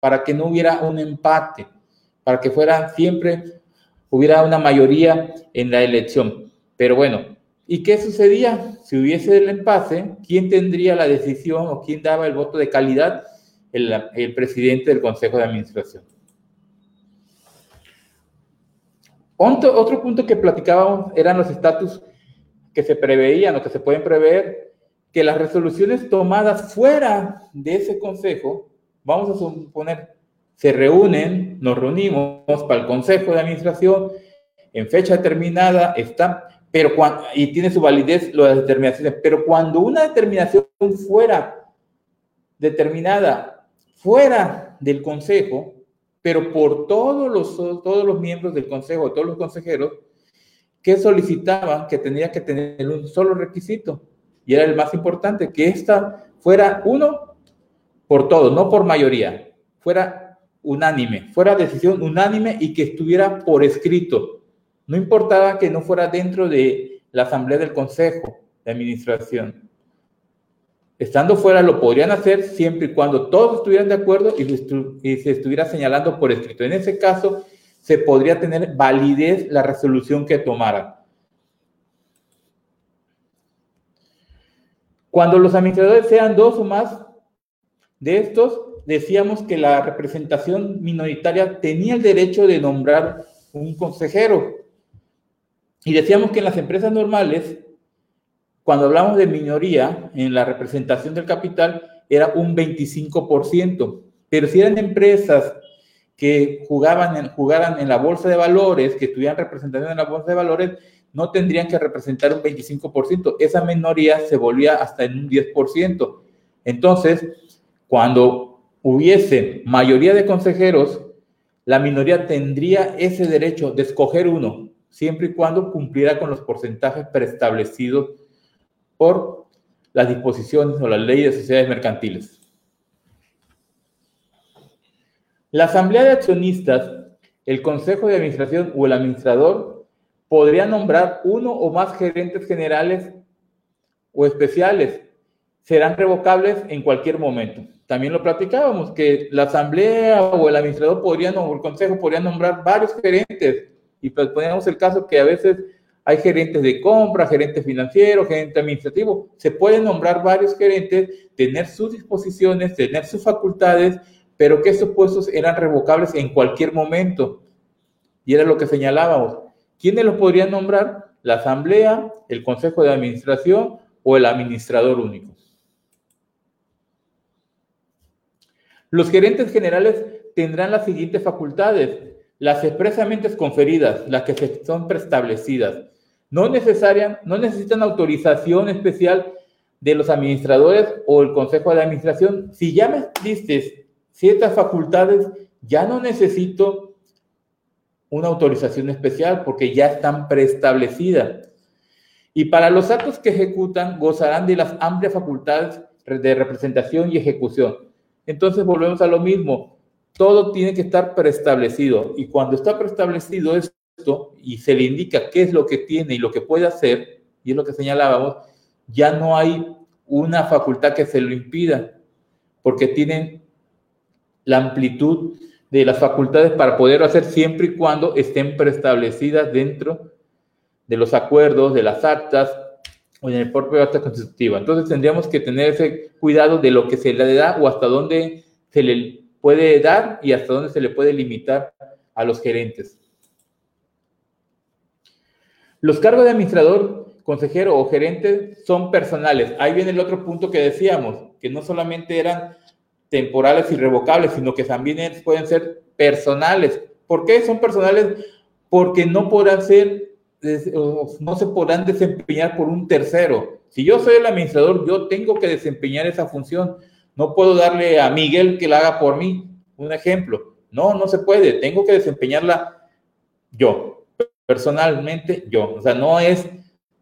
para que no hubiera un empate, para que fuera siempre, hubiera una mayoría en la elección. Pero bueno, ¿y qué sucedía? Si hubiese el empate, ¿quién tendría la decisión o quién daba el voto de calidad? El, presidente del Consejo de Administración. Otro, otro punto que platicábamos eran los estatus que se preveían o que se pueden prever, que las resoluciones tomadas fuera de ese consejo, vamos a suponer, se reúnen, nos reunimos para el consejo de administración en fecha determinada, está, pero cuando, y tiene su validez las determinaciones, pero cuando una determinación fuera determinada fuera del consejo, pero por todos los, todos los miembros del consejo, todos los consejeros, que solicitaban que tenía que tener un solo requisito, y era el más importante, que esta fuera uno por todos, no por mayoría, fuera unánime, fuera decisión unánime y que estuviera por escrito. No importaba que no fuera dentro de la asamblea del consejo de administración. Estando fuera lo podrían hacer siempre y cuando todos estuvieran de acuerdo y, se estuviera señalando por escrito. En ese caso, se podría tener validez la resolución que tomaran. Cuando los administradores sean dos o más de estos, decíamos que la representación minoritaria tenía el derecho de nombrar un consejero. Y decíamos que en las empresas normales, cuando hablamos de minoría en la representación del capital, era un 25%. Pero si eran empresas que jugaban en, jugaran en la bolsa de valores, que estuvieran representando en la bolsa de valores, no tendrían que representar un 25%. Esa minoría se volvía hasta en un 10%. Entonces, cuando hubiese mayoría de consejeros, la minoría tendría ese derecho de escoger uno, siempre y cuando cumpliera con los porcentajes preestablecidos por las disposiciones o la ley de sociedades mercantiles. La asamblea de accionistas, el consejo de administración o el administrador podría nombrar uno o más gerentes generales o especiales. Serán revocables en cualquier momento. También lo platicábamos, que la asamblea o el administrador podrían, o el consejo podrían nombrar varios gerentes. Y pues ponemos el caso que a veces hay gerentes de compra, gerentes financieros, gerente administrativo. Se pueden nombrar varios gerentes, tener sus disposiciones, tener sus facultades pero que esos puestos eran revocables en cualquier momento. Y era lo que señalábamos. ¿Quiénes los podrían nombrar? La asamblea, el consejo de administración o el administrador único. Los gerentes generales tendrán las siguientes facultades, las expresamente conferidas, las que son preestablecidas. No, necesaria, no necesitan autorización especial de los administradores o el consejo de administración. Si ya me diste ciertas facultades ya no necesito una autorización especial porque ya están preestablecidas. Y para los actos que ejecutan, gozarán de las amplias facultades de representación y ejecución. Entonces volvemos a lo mismo. Todo tiene que estar preestablecido. Y cuando está preestablecido esto y se le indica qué es lo que tiene y lo que puede hacer, y es lo que señalábamos, ya no hay una facultad que se lo impida, porque tienen la amplitud de las facultades para poder hacer siempre y cuando estén preestablecidas dentro de los acuerdos, de las actas o en el propio acta constitutiva. Entonces tendríamos que tener ese cuidado de lo que se le da o hasta dónde se le puede dar y hasta dónde se le puede limitar a los gerentes. Los cargos de administrador, consejero o gerente son personales. Ahí viene el otro punto que decíamos, que no solamente eran temporales irrevocables, sino que también pueden ser personales. ¿Por qué son personales? Porque no podrán ser, no se podrán desempeñar por un tercero. Si yo soy el administrador, yo tengo que desempeñar esa función. No puedo darle a Miguel que la haga por mí. Un ejemplo. No, no se puede. Tengo que desempeñarla yo, personalmente yo. O sea, no es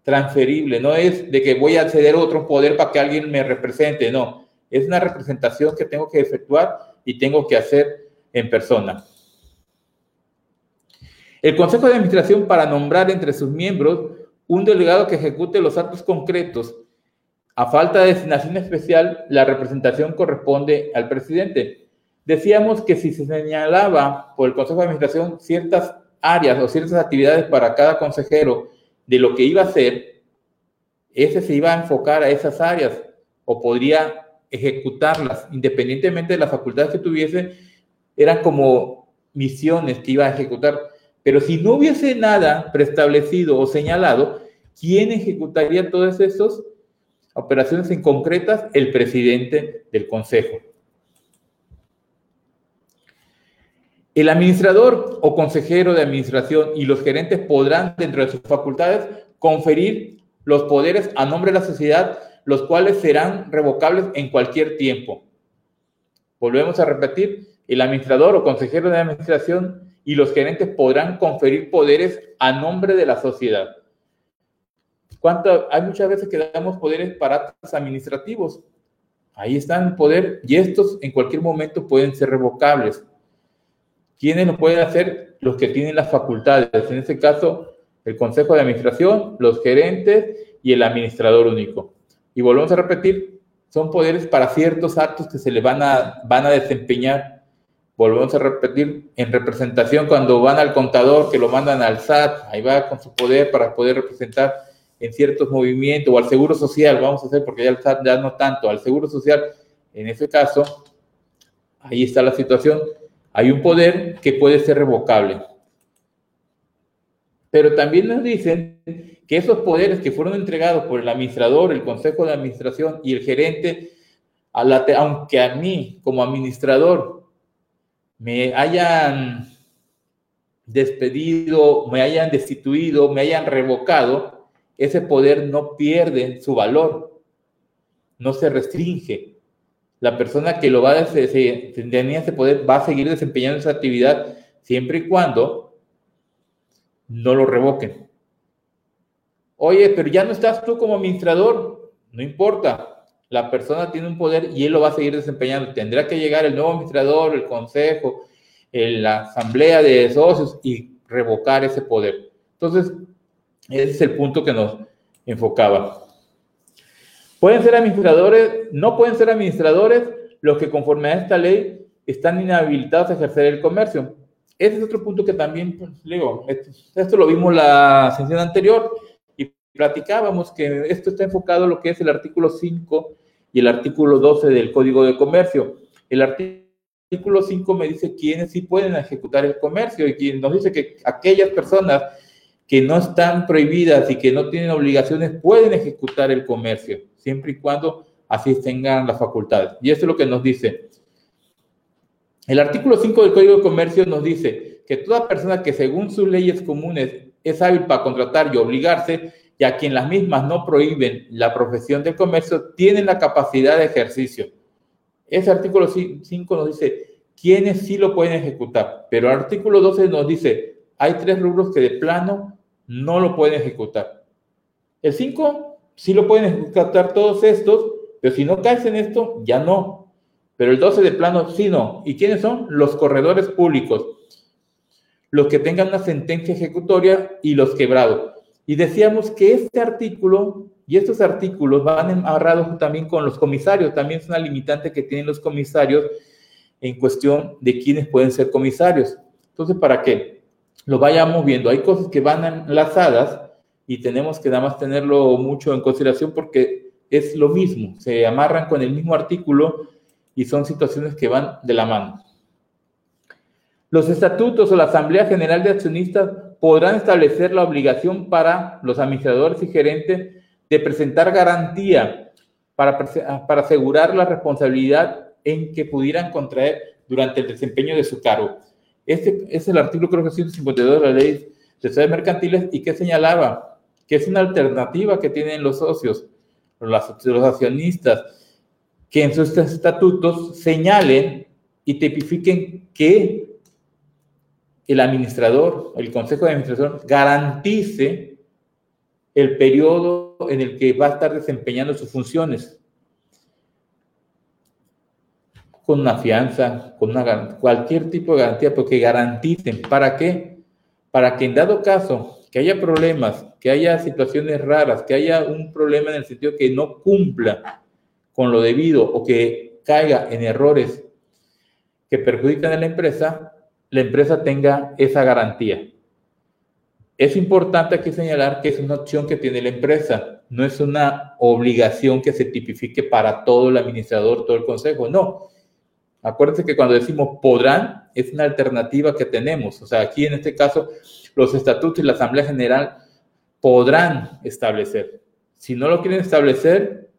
transferible, no es de que voy a ceder otro poder para que alguien me represente, no es una representación que tengo que efectuar y tengo que hacer en persona. El Consejo de Administración para nombrar entre sus miembros un delegado que ejecute los actos concretos. A falta de designación especial, la representación corresponde al presidente. decíamos que si se señalaba por el Consejo de Administración ciertas áreas o ciertas actividades para cada consejero de lo que iba a hacer, ese se iba a enfocar a esas áreas o podría ejecutarlas, independientemente de las facultades que tuviese, eran como misiones que iba a ejecutar. Pero si no hubiese nada preestablecido o señalado, ¿quién ejecutaría todas esas operaciones en concretas? El presidente del consejo. El administrador o consejero de administración y los gerentes podrán, dentro de sus facultades, conferir los poderes a nombre de la sociedad, los cuales serán revocables en cualquier tiempo. Volvemos a repetir, el administrador o consejero de administración y los gerentes podrán conferir poderes a nombre de la sociedad. ¿Cuánto? Hay muchas veces que damos poderes para actos administrativos. Ahí están el poder y estos en cualquier momento pueden ser revocables. ¿Quiénes lo pueden hacer? Los que tienen las facultades. En este caso, el Consejo de Administración, los gerentes y el administrador único. Y volvemos a repetir, son poderes para ciertos actos que se le van a, van a desempeñar. Volvemos a repetir, en representación, cuando van al contador, que lo mandan al SAT, ahí va con su poder para poder representar en ciertos movimientos, o al Seguro Social, vamos a hacer, porque ya el SAT ya no tanto, al Seguro Social, en ese caso, ahí está la situación, hay un poder que puede ser revocable. Pero también nos dicen que esos poderes que fueron entregados por el administrador, el consejo de administración y el gerente, aunque a mí como administrador me hayan despedido, me hayan destituido, me hayan revocado, ese poder no pierde su valor, no se restringe la persona que lo va a tenía ese poder va a seguir desempeñando esa actividad siempre y cuando no lo revoquen. Oye, pero ya no estás tú como administrador, no importa. La persona tiene un poder y él lo va a seguir desempeñando. Tendrá que llegar el nuevo administrador, el consejo, la asamblea de socios y revocar ese poder. Entonces, ese es el punto que nos enfocaba. Pueden ser administradores, no pueden ser administradores los que conforme a esta ley están inhabilitados a ejercer el comercio. Ese es otro punto que también, pues, digo, esto, lo vimos la sesión anterior platicábamos que esto está enfocado en lo que es el artículo 5 y el artículo 12 del Código de Comercio. El artículo 5 me dice quiénes sí pueden ejecutar el comercio y nos dice que aquellas personas que no están prohibidas y que no tienen obligaciones pueden ejecutar el comercio siempre y cuando así tengan las facultades. Y eso es lo que nos dice. El artículo 5 del Código de Comercio nos dice que toda persona que según sus leyes comunes es hábil para contratar y obligarse, y a quien las mismas no prohíben la profesión del comercio, tienen la capacidad de ejercicio. Ese artículo 5 nos dice quiénes sí lo pueden ejecutar, pero el artículo 12 nos dice hay tres rubros que de plano no lo pueden ejecutar. El 5 sí lo pueden captar todos estos, pero si no caes en esto, ya no. Pero el 12 de plano sí no. ¿Y quiénes son? Los corredores públicos. Los que tengan una sentencia ejecutoria y los quebrados. Y decíamos que este artículo y estos artículos van amarrados también con los comisarios. También es una limitante que tienen los comisarios en cuestión de quiénes pueden ser comisarios. Entonces, ¿para qué? Lo vayamos viendo. Hay cosas que van enlazadas y tenemos que nada más tenerlo mucho en consideración porque es lo mismo, se amarran con el mismo artículo y son situaciones que van de la mano. Los estatutos o la Asamblea General de Accionistas podrán establecer la obligación para los administradores y gerentes de presentar garantía para, para asegurar la responsabilidad en que pudieran contraer durante el desempeño de su cargo. Este es el artículo, creo que 152 de la ley de sociedades mercantiles y que señalaba que es una alternativa que tienen los socios, los accionistas, que en sus estatutos señalen y tipifiquen que el administrador, el consejo de administración, garantice el periodo en el que va a estar desempeñando sus funciones. Con una fianza, con cualquier tipo de garantía, porque garanticen. ¿Para qué? Para que en dado caso que haya problemas, que haya situaciones raras, que haya un problema en el sentido que no cumpla con lo debido o que caiga en errores que perjudican a la empresa, la empresa tenga esa garantía. Es importante aquí señalar que es una opción que tiene la empresa, no es una obligación que se tipifique para todo el administrador, todo el consejo, no. Acuérdense que cuando decimos podrán, es una alternativa que tenemos. O sea, aquí en este caso, los estatutos y la Asamblea General podrán establecer. Si no lo quieren establecer,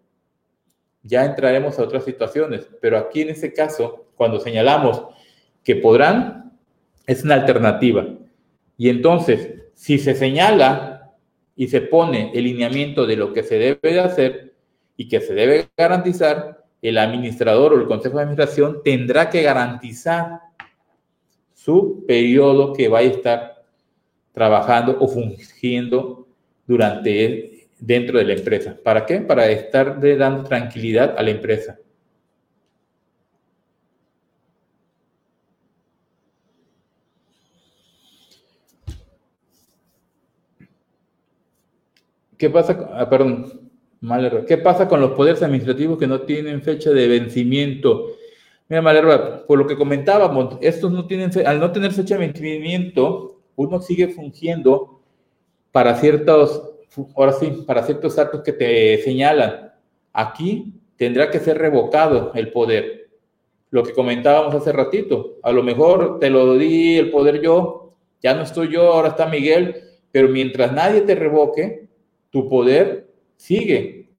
ya entraremos a otras situaciones. Pero aquí en este caso, cuando señalamos que podrán, es una alternativa. Y entonces, si se señala y se pone el lineamiento de lo que se debe de hacer y que se debe garantizar, el administrador o el consejo de administración tendrá que garantizar su periodo que va a estar trabajando o fungiendo durante dentro de la empresa. ¿Para qué? Para estar dando tranquilidad a la empresa. ¿Qué pasa? Ah, perdón, mal ¿Qué pasa con los poderes administrativos que no tienen fecha de vencimiento? Mira, mal por lo que comentábamos, estos no tienen, al no tener fecha de vencimiento, uno sigue fungiendo para ciertos, ahora sí, para ciertos actos que te señalan. Aquí tendrá que ser revocado el poder. Lo que comentábamos hace ratito, a lo mejor te lo di el poder yo, ya no estoy yo, ahora está Miguel, pero mientras nadie te revoque, tu poder sigue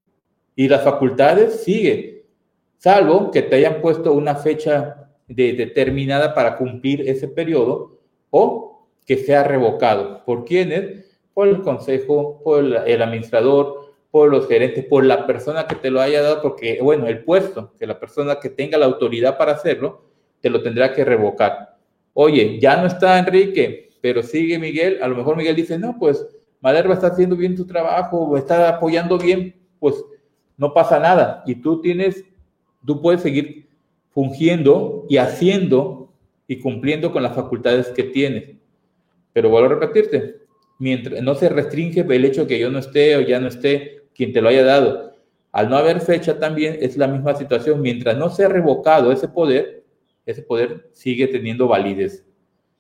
y las facultades sigue, salvo que te hayan puesto una fecha determinada para cumplir ese periodo o que sea revocado. ¿Por quiénes? Por el consejo, por el, administrador, por los gerentes, por la persona que te lo haya dado, porque, bueno, el puesto, que la persona que tenga la autoridad para hacerlo, te lo tendrá que revocar. Oye, ya no está Enrique, pero sigue Miguel, a lo mejor Miguel dice, no, pues Maderba está haciendo bien tu trabajo o está apoyando bien, pues no pasa nada. Y tú tienes, tú puedes seguir fungiendo y haciendo y cumpliendo con las facultades que tienes. Pero vuelvo a repetirte, mientras no se restringe el hecho que yo no esté o ya no esté quien te lo haya dado. Al no haber fecha también es la misma situación. Mientras no sea revocado ese poder, ese poder sigue teniendo validez.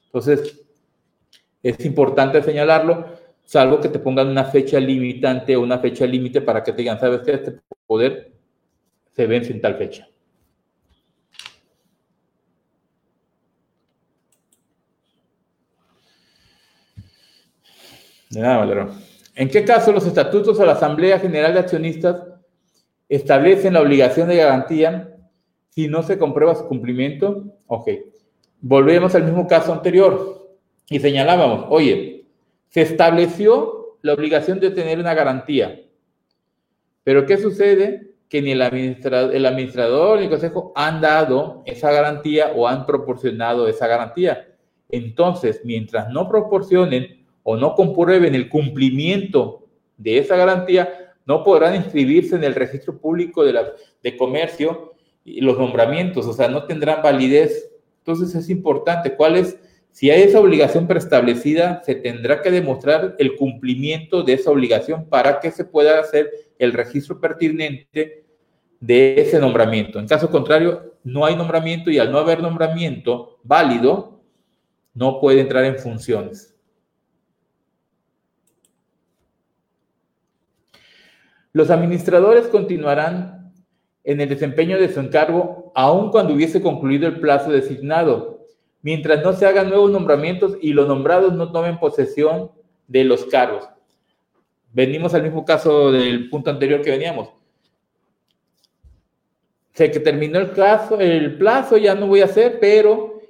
Entonces, es importante señalarlo salvo que te pongan una fecha limitante o una fecha límite para que te digan, sabes que este poder se vence en tal fecha. Nada, Valero. ¿En qué caso los estatutos o la Asamblea General de Accionistas establecen la obligación de garantía si no se comprueba su cumplimiento? Ok. Volvemos al mismo caso anterior y señalábamos, oye, se estableció la obligación de tener una garantía. Pero ¿qué sucede? Que ni el administrador, ni el consejo han dado esa garantía o han proporcionado esa garantía. Entonces, mientras no proporcionen o no comprueben el cumplimiento de esa garantía, no podrán inscribirse en el registro público de, la, de comercio y los nombramientos, o sea, no tendrán validez. Entonces es importante cuál es si hay esa obligación preestablecida, se tendrá que demostrar el cumplimiento de esa obligación para que se pueda hacer el registro pertinente de ese nombramiento. En caso contrario, no hay nombramiento y al no haber nombramiento válido, no puede entrar en funciones. Los administradores continuarán en el desempeño de su encargo aun cuando hubiese concluido el plazo designado mientras no se hagan nuevos nombramientos y los nombrados no tomen posesión de los cargos. Venimos al mismo caso del punto anterior que veníamos. Sé que terminó el plazo, ya no voy a hacer, pero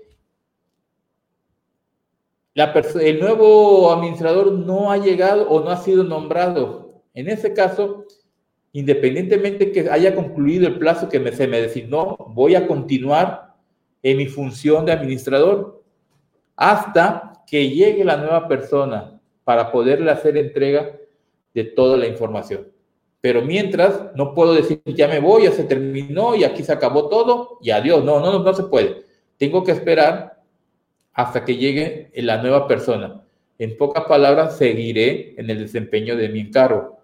el nuevo administrador no ha llegado o no ha sido nombrado. En ese caso, independientemente que haya concluido el plazo que me, se me designó, voy a continuar en mi función de administrador hasta que llegue la nueva persona para poderle hacer entrega de toda la información. Pero mientras, no puedo decir, ya me voy, ya se terminó y aquí se acabó todo y adiós. No, no, no se puede. Tengo que esperar hasta que llegue la nueva persona. En pocas palabras, seguiré en el desempeño de mi encargo.